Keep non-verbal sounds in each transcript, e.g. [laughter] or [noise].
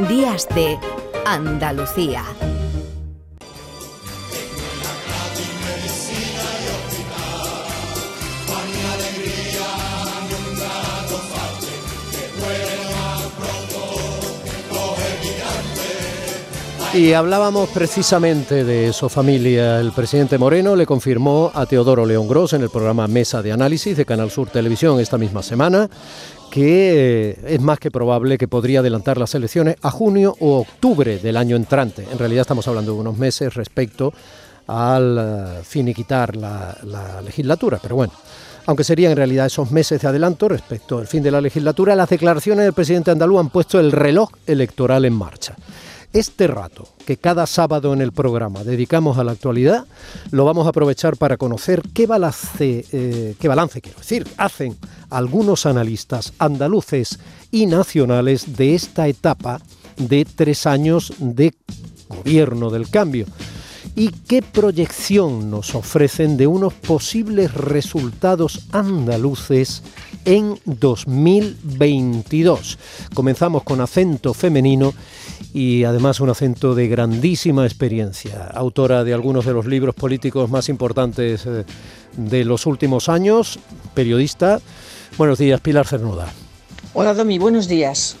Días de Andalucía. Y hablábamos precisamente de su familia. El presidente Moreno le confirmó a Teodoro León Gros en el programa Mesa de Análisis de Canal Sur Televisión esta misma semana que eh, es más que probable que podría adelantar las elecciones a junio o octubre del año entrante. En realidad estamos hablando de unos meses respecto al eh, finiquitar la, la legislatura, pero bueno. Aunque serían en realidad esos meses de adelanto respecto al fin de la legislatura, las declaraciones del presidente andaluz han puesto el reloj electoral en marcha. Este rato que cada sábado en el programa dedicamos a la actualidad, lo vamos a aprovechar para conocer qué balance, eh, qué balance quiero decir, hacen algunos analistas andaluces y nacionales de esta etapa de tres años de gobierno del cambio y qué proyección nos ofrecen de unos posibles resultados andaluces en 2022. Comenzamos con acento femenino y además un acento de grandísima experiencia, autora de algunos de los libros políticos más importantes eh, de los últimos años, periodista. Buenos días, Pilar Cernuda. Hola, Domi, buenos días.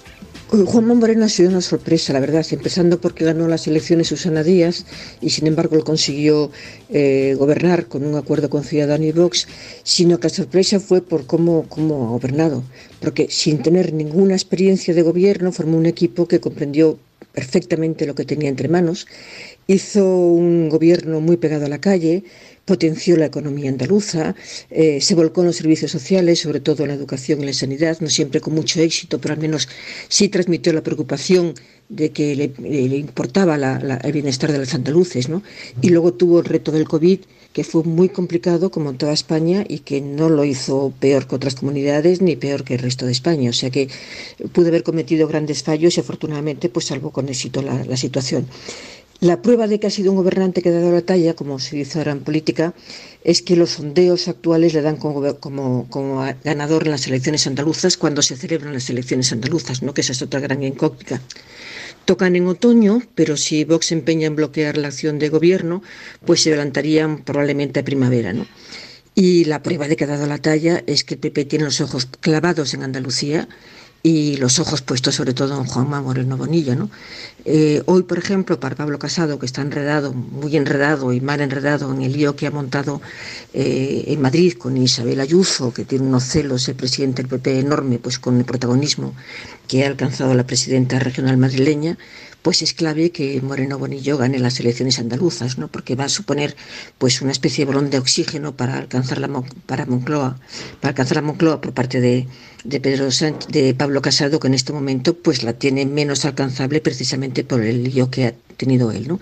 Juan Moreno ha sido una sorpresa, la verdad, empezando porque ganó las elecciones Susana Díaz y sin embargo lo consiguió eh, gobernar con un acuerdo con Ciudadanos y Vox, sino que la sorpresa fue por cómo, cómo ha gobernado, porque sin tener ninguna experiencia de gobierno formó un equipo que comprendió perfectamente lo que tenía entre manos, hizo un gobierno muy pegado a la calle, potenció la economía andaluza, eh, se volcó en los servicios sociales, sobre todo en la educación y la sanidad, no siempre con mucho éxito, pero al menos sí transmitió la preocupación de que le, importaba el bienestar de los andaluces. ¿no? Y luego tuvo el reto del COVID, que fue muy complicado, como en toda España, y que no lo hizo peor que otras comunidades ni peor que el resto de España. O sea que pudo haber cometido grandes fallos y afortunadamente pues salvó con éxito la, situación. La prueba de que ha sido un gobernante que ha dado la talla, como se dice ahora en política, es que los sondeos actuales le dan como, ganador en las elecciones andaluzas cuando se celebran las elecciones andaluzas, ¿no? que esa es otra gran incógnita. Tocan en otoño, pero si Vox se empeña en bloquear la acción de gobierno, pues se adelantarían probablemente a primavera. ¿no? Y la prueba de que ha dado la talla es que el PP tiene los ojos clavados en Andalucía y los ojos puestos sobre todo en Juanma Moreno Bonilla. ¿no? Eh, hoy, por ejemplo, para Pablo Casado, que está enredado, muy enredado y mal enredado en el lío que ha montado eh, en Madrid con Isabel Ayuso, que tiene unos celos el presidente del PP enorme, pues con el protagonismo que ha alcanzado la presidenta regional madrileña, pues es clave que Moreno Bonillo gane las elecciones andaluzas, ¿no? porque va a suponer pues una especie de balón de oxígeno para alcanzar la para Moncloa, para alcanzar la Moncloa por parte de, de Pedro Sánchez, de Pablo Casado, que en este momento pues la tiene menos alcanzable precisamente por el lío que ha tenido él. ¿no?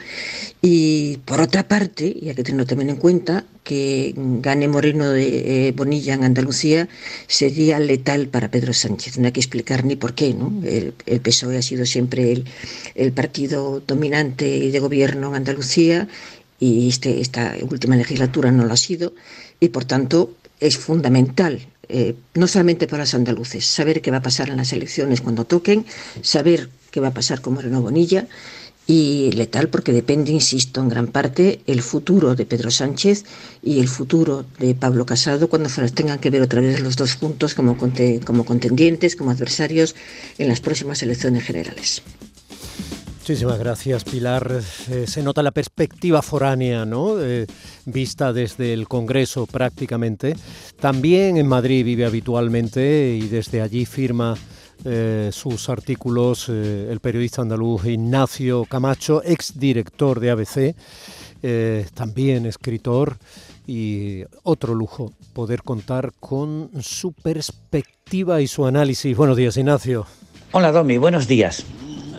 Y por otra parte, y hay que tenerlo también en cuenta, que gane Moreno de eh, Bonilla en Andalucía sería letal para Pedro Sánchez. No hay que explicar ni por qué. ¿no? El, PSOE ha sido siempre el, el, partido dominante de gobierno en Andalucía y este, esta última legislatura no lo ha sido y por tanto es fundamental eh, no solamente para los andaluces, saber qué va a pasar en las elecciones cuando toquen, saber qué va a pasar con Moreno Bonilla y letal porque depende, insisto, en gran parte el futuro de Pedro Sánchez y el futuro de Pablo Casado cuando se los tengan que ver otra vez los dos juntos como, como contendientes, como adversarios en las próximas elecciones generales. Muchísimas gracias, Pilar. Eh, se nota la perspectiva foránea, ¿no? Eh, vista desde el Congreso prácticamente. También en Madrid vive habitualmente y desde allí firma eh, sus artículos eh, el periodista andaluz Ignacio Camacho, exdirector de ABC, eh, también escritor y otro lujo poder contar con su perspectiva y su análisis. Buenos días, Ignacio. Hola, Domi, buenos días.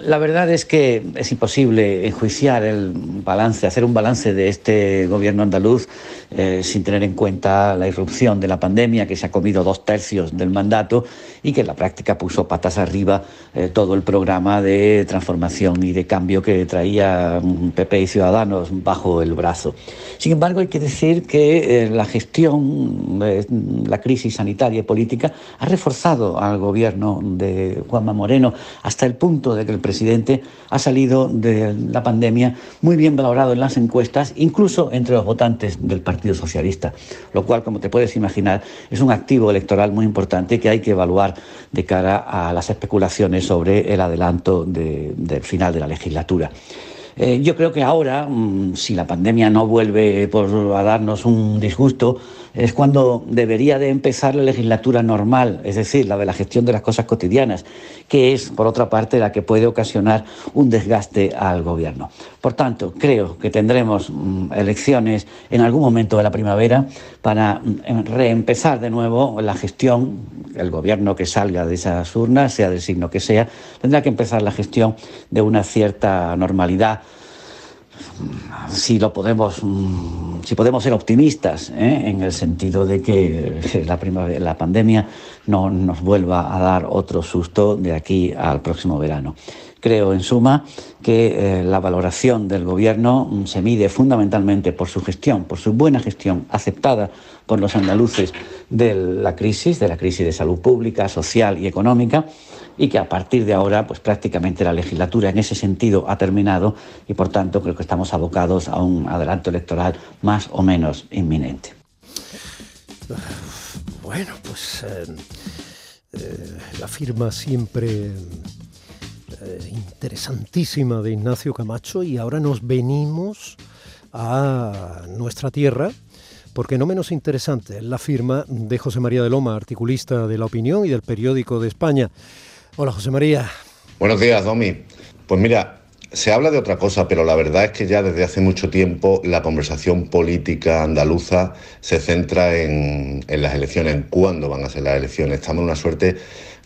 La verdad es que es imposible enjuiciar el balance, hacer un balance de este gobierno andaluz eh, sin tener en cuenta la irrupción de la pandemia que se ha comido dos tercios del mandato y que en la práctica puso patas arriba eh, todo el programa de transformación y de cambio que traía PP y Ciudadanos bajo el brazo. Sin embargo, hay que decir que eh, la gestión, la crisis sanitaria y política ha reforzado al gobierno de Juanma Moreno hasta el punto de que el presidente ha salido de la pandemia muy bien valorado en las encuestas, incluso entre los votantes del Partido Socialista, lo cual, como te puedes imaginar, es un activo electoral muy importante que hay que evaluar de cara a las especulaciones sobre el adelanto del final de la legislatura. Eh, yo creo que ahora, mm, si la pandemia no vuelve a darnos un disgusto, es cuando debería de empezar la legislatura normal, es decir, la de la gestión de las cosas cotidianas, que es, por otra parte, la que puede ocasionar un desgaste al gobierno. Por tanto, creo que tendremos mm, elecciones en algún momento de la primavera para mm, reempezar de nuevo la gestión, el gobierno que salga de esas urnas, sea del signo que sea, tendrá que empezar la gestión de una cierta normalidad si lo podemos, mm, si podemos ser optimistas, ¿eh? en el sentido de que la, la pandemia no nos vuelva a dar otro susto de aquí al próximo verano. Creo, en suma, que eh, la valoración del Gobierno mm, se mide fundamentalmente por su gestión, por su buena gestión, aceptada por los andaluces de la crisis, de la crisis de salud pública, social y económica, y que a partir de ahora, pues prácticamente la legislatura en ese sentido ha terminado y por tanto creo que estamos abocados a un adelanto electoral más o menos inminente. Bueno, pues eh, eh, la firma siempre eh, interesantísima de Ignacio Camacho y ahora nos venimos a nuestra tierra porque no menos interesante es la firma de José María de Loma, articulista de La Opinión y del Periódico de España. Hola José María. Buenos días, Domi. Pues mira, se habla de otra cosa, pero la verdad es que ya desde hace mucho tiempo la conversación política andaluza se centra en, las elecciones, en cuándo van a ser las elecciones. Estamos en una suerte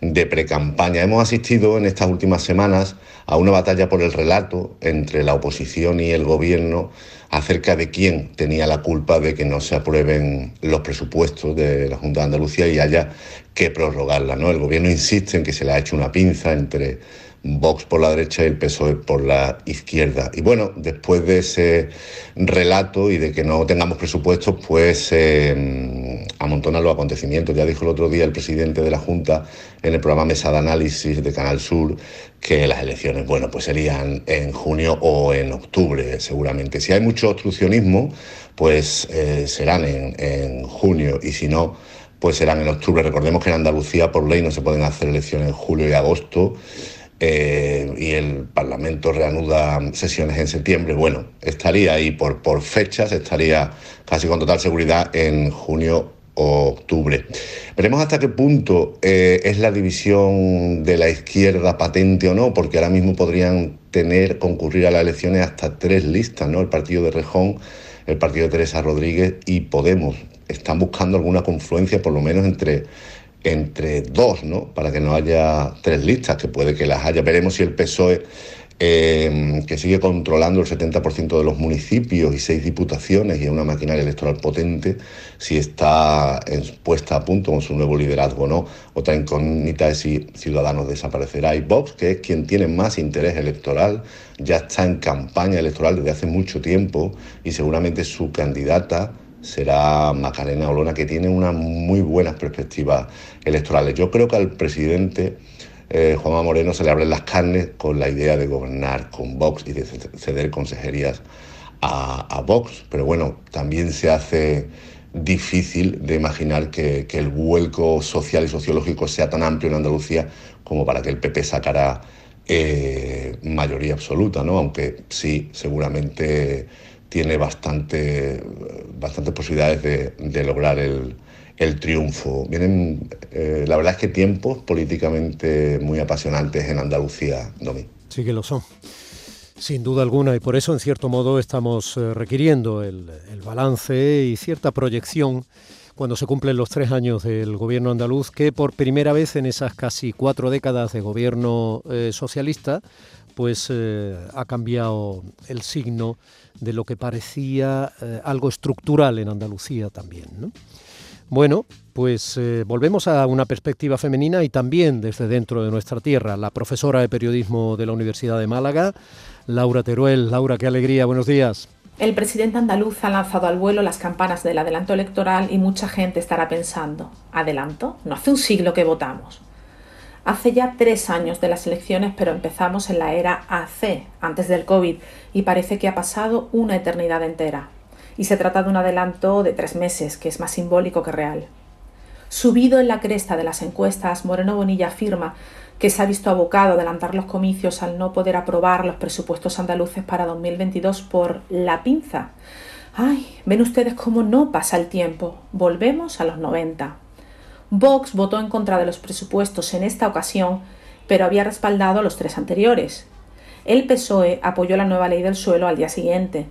de precampaña. Hemos asistido en estas últimas semanas a una batalla por el relato entre la oposición y el gobierno acerca de quién tenía la culpa de que no se aprueben los presupuestos de la Junta de Andalucía y haya que prorrogarla. ¿no? El gobierno insiste en que se le ha hecho una pinza entre Vox por la derecha y el PSOE por la izquierda. Y bueno, después de ese relato y de que no tengamos presupuestos, pues eh, amontonan los acontecimientos. Ya dijo el otro día el presidente de la Junta en el programa Mesa de Análisis de Canal Sur que las elecciones, bueno, pues serían en junio o en octubre, seguramente. Si hay mucho obstruccionismo, pues eh, serán en junio y si no, pues serán en octubre. Recordemos que en Andalucía por ley no se pueden hacer elecciones en julio y agosto. Eh, y el Parlamento reanuda sesiones en septiembre, bueno, estaría ahí por, fechas, estaría casi con total seguridad en junio o octubre. Veremos hasta qué punto eh, es la división de la izquierda patente o no, porque ahora mismo podrían tener, concurrir a las elecciones hasta tres listas, ¿no? El partido de Rejón, el partido de Teresa Rodríguez y Podemos. Están buscando alguna confluencia, por lo menos entre entre dos, ¿no? Para que no haya tres listas, que puede que las haya. Veremos si el PSOE, eh, que sigue controlando el 70% de los municipios y seis diputaciones y una maquinaria electoral potente, si está puesta a punto con su nuevo liderazgo o no. Otra incógnita es si Ciudadanos desaparecerá. Y Vox, que es quien tiene más interés electoral, ya está en campaña electoral desde hace mucho tiempo y seguramente su candidata será Macarena Olona, que tiene unas muy buenas perspectivas electorales. Yo creo que al presidente eh, Juanma Moreno se le abren las carnes con la idea de gobernar con Vox y de ceder consejerías a, Vox, pero bueno, también se hace difícil de imaginar que, el vuelco social y sociológico sea tan amplio en Andalucía como para que el PP sacara eh, mayoría absoluta, ¿no? Aunque sí, seguramente tiene bastante, bastantes posibilidades de, lograr el, triunfo. Vienen, eh, la verdad es que tiempos políticamente muy apasionantes en Andalucía, Domi. Sí que lo son. Sin duda alguna, y por eso en cierto modo estamos eh, requiriendo el, balance y cierta proyección cuando se cumplen los tres años del gobierno andaluz, que por primera vez en esas casi cuatro décadas de gobierno eh, socialista, pues ha cambiado el signo de lo que parecía eh, algo estructural en Andalucía también. Bueno, pues eh, volvemos a una perspectiva femenina y también desde dentro de nuestra tierra. La profesora de periodismo de la Universidad de Málaga, Laura Teruel. Laura, qué alegría, buenos días. El presidente andaluz ha lanzado al vuelo las campanas del adelanto electoral y mucha gente estará pensando, ¿adelanto? No hace un siglo que votamos. Hace ya tres años de las elecciones, pero empezamos en la era AC, antes del COVID, y parece que ha pasado una eternidad entera. Y se trata de un adelanto de tres meses, que es más simbólico que real. Subido en la cresta de las encuestas, Moreno Bonilla afirma que se ha visto abocado a adelantar los comicios al no poder aprobar los presupuestos andaluces para 2022 por la pinza. Ay, ven ustedes cómo no pasa el tiempo. Volvemos a los 90. Vox votó en contra de los presupuestos en esta ocasión, pero había respaldado los tres anteriores. El PSOE apoyó la nueva ley del suelo al día siguiente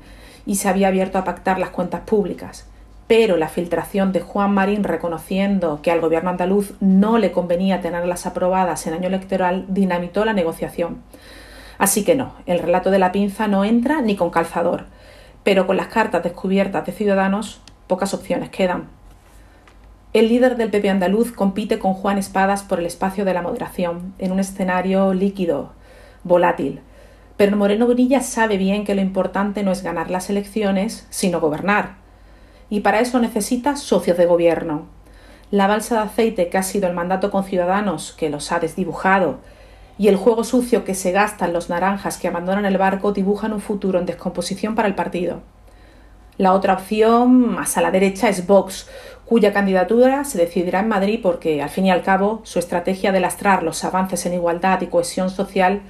y se había abierto a pactar las cuentas públicas. Pero la filtración de Juan Marín reconociendo que al gobierno andaluz no le convenía tenerlas aprobadas en año electoral dinamitó la negociación. Así que no, el relato de la pinza no entra ni con calzador, pero con las cartas descubiertas de Ciudadanos pocas opciones quedan. El líder del PP andaluz compite con Juan Espadas por el espacio de la moderación, en un escenario líquido, volátil. Pero Moreno Bonilla sabe bien que lo importante no es ganar las elecciones, sino gobernar. Y para eso necesita socios de gobierno. La balsa de aceite que ha sido el mandato con Ciudadanos, que los ha desdibujado, y el juego sucio que se gastan los naranjas que abandonan el barco dibujan un futuro en descomposición para el partido. La otra opción, más a la derecha, es Vox, cuya candidatura se decidirá en Madrid porque, al fin y al cabo, su estrategia de lastrar los avances en igualdad y cohesión social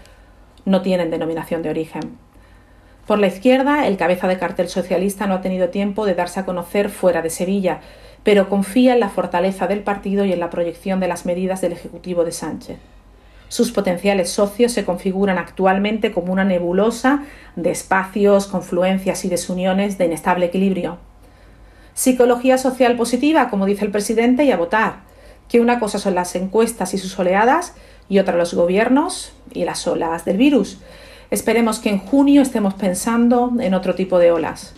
no tienen denominación de origen. Por la izquierda, el cabeza de cartel socialista no ha tenido tiempo de darse a conocer fuera de Sevilla, pero confía en la fortaleza del partido y en la proyección de las medidas del Ejecutivo de Sánchez. Sus potenciales socios se configuran actualmente como una nebulosa de espacios, confluencias y desuniones de inestable equilibrio. Psicología social positiva, como dice el presidente, y a votar. Que una cosa son las encuestas y sus oleadas y otra los gobiernos y las olas del virus. Esperemos que en junio estemos pensando en otro tipo de olas.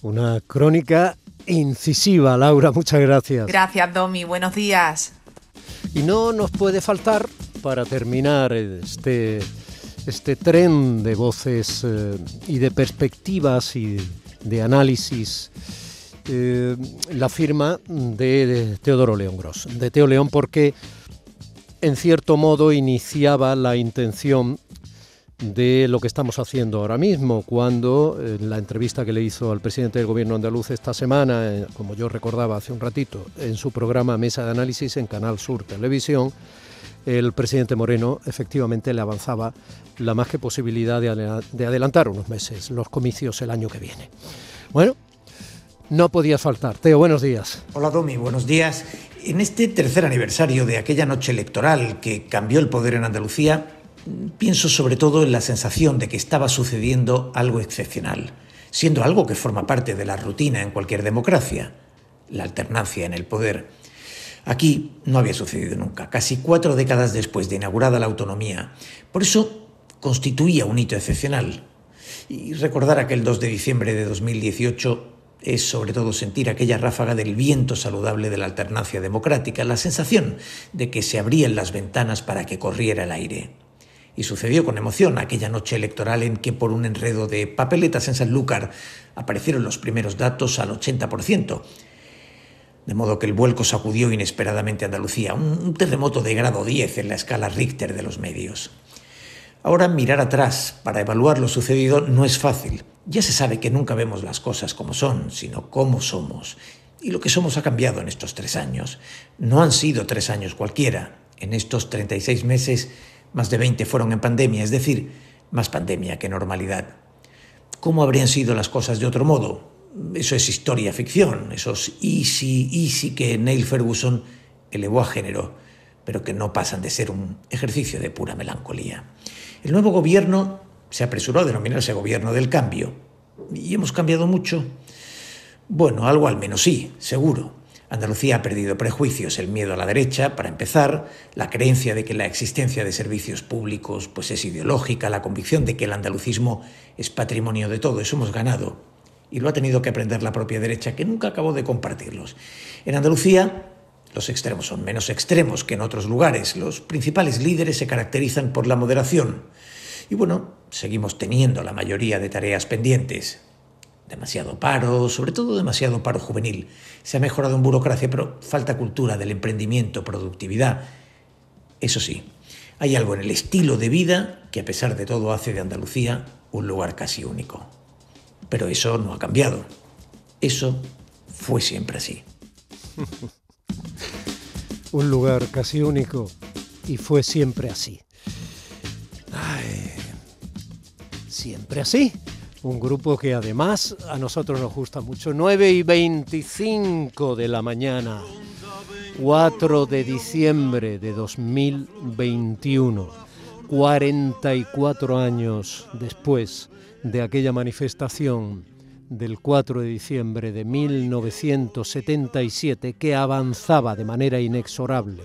Una crónica incisiva, Laura, muchas gracias. Gracias, Domi, buenos días. Y no nos puede faltar, para terminar este, este tren de voces eh, y de perspectivas y de análisis eh, la firma de, Teodoro León Gross, de Teo León, porque en cierto modo iniciaba la intención de lo que estamos haciendo ahora mismo, cuando en la entrevista que le hizo al presidente del gobierno andaluz esta semana, eh, como yo recordaba hace un ratito, en su programa Mesa de Análisis en Canal Sur Televisión, el presidente Moreno efectivamente le avanzaba la más que posibilidad de adelantar unos meses los comicios el año que viene. Bueno, no podía faltar. Teo, buenos días. Hola Domi, buenos días. En este tercer aniversario de aquella noche electoral que cambió el poder en Andalucía, pienso sobre todo en la sensación de que estaba sucediendo algo excepcional, siendo algo que forma parte de la rutina en cualquier democracia, la alternancia en el poder. Aquí no había sucedido nunca, casi cuatro décadas después de inaugurada la autonomía. Por eso constituía un hito excepcional. Y recordar aquel 2 de diciembre de 2018 es sobre todo sentir aquella ráfaga del viento saludable de la alternancia democrática, la sensación de que se abrían las ventanas para que corriera el aire. Y sucedió con emoción aquella noche electoral en que por un enredo de papeletas en Sanlúcar aparecieron los primeros datos al 80%, de modo que el vuelco sacudió inesperadamente a Andalucía, un terremoto de grado 10 en la escala Richter de los medios. Ahora mirar atrás para evaluar lo sucedido no es fácil. Ya se sabe que nunca vemos las cosas como son, sino cómo somos. Y lo que somos ha cambiado en estos tres años. No han sido tres años cualquiera. En estos 36 meses, más de 20 fueron en pandemia, es decir, más pandemia que normalidad. ¿Cómo habrían sido las cosas de otro modo? Eso es historia ficción, esos easy, easy que Neil Ferguson elevó a género, pero que no pasan de ser un ejercicio de pura melancolía. El nuevo gobierno se apresuró a denominarse gobierno del cambio. ¿Y hemos cambiado mucho? Bueno, algo al menos sí, seguro. Andalucía ha perdido prejuicios, el miedo a la derecha, para empezar, la creencia de que la existencia de servicios públicos pues es ideológica, la convicción de que el andalucismo es patrimonio de todo, eso hemos ganado. Y lo ha tenido que aprender la propia derecha, que nunca acabó de compartirlos. En Andalucía, los extremos son menos extremos que en otros lugares. Los principales líderes se caracterizan por la moderación. Y bueno, seguimos teniendo la mayoría de tareas pendientes. Demasiado paro, sobre todo demasiado paro juvenil. Se ha mejorado en burocracia, pero falta cultura del emprendimiento, productividad. Eso sí, hay algo en el estilo de vida que a pesar de todo hace de Andalucía un lugar casi único. Pero eso no ha cambiado. Eso fue siempre así. [laughs] un lugar casi único y fue siempre así. Siempre así. Un grupo que además a nosotros nos gusta mucho. 9 y 25 de la mañana, 4 de diciembre de 2021, 44 años después de aquella manifestación del 4 de diciembre de 1977 que avanzaba de manera inexorable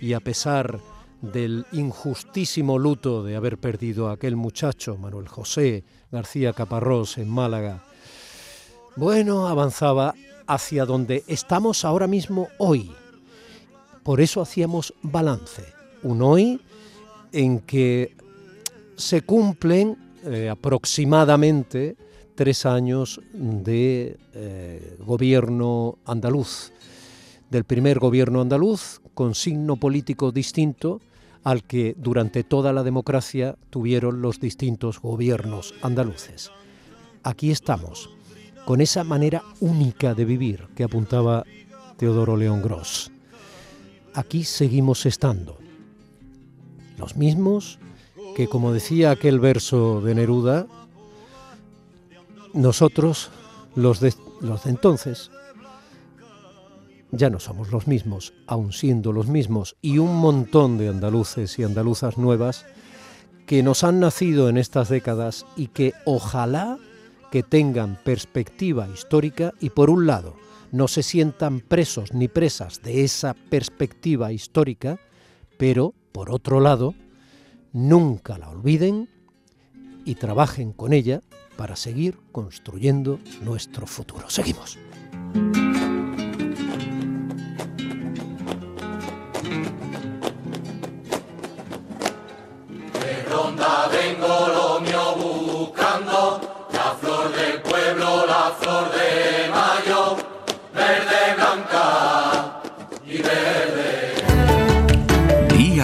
y a pesar del injustísimo luto de haber perdido a aquel muchacho, Manuel José García Caparrós, en Málaga, bueno, avanzaba hacia donde estamos ahora mismo hoy. Por eso hacíamos balance, un hoy en que se cumplen eh, aproximadamente tres años de eh, gobierno andaluz, del primer gobierno andaluz, con signo político distinto al que durante toda la democracia tuvieron los distintos gobiernos andaluces. Aquí estamos, con esa manera única de vivir que apuntaba Teodoro León Gross. Aquí seguimos estando, los mismos que, como decía aquel verso de Neruda, nosotros, los de, los de entonces, ya no somos los mismos, aun siendo los mismos, y un montón de andaluces y andaluzas nuevas que nos han nacido en estas décadas y que ojalá que tengan perspectiva histórica y por un lado no se sientan presos ni presas de esa perspectiva histórica, pero por otro lado nunca la olviden y trabajen con ella para seguir construyendo nuestro futuro. Seguimos.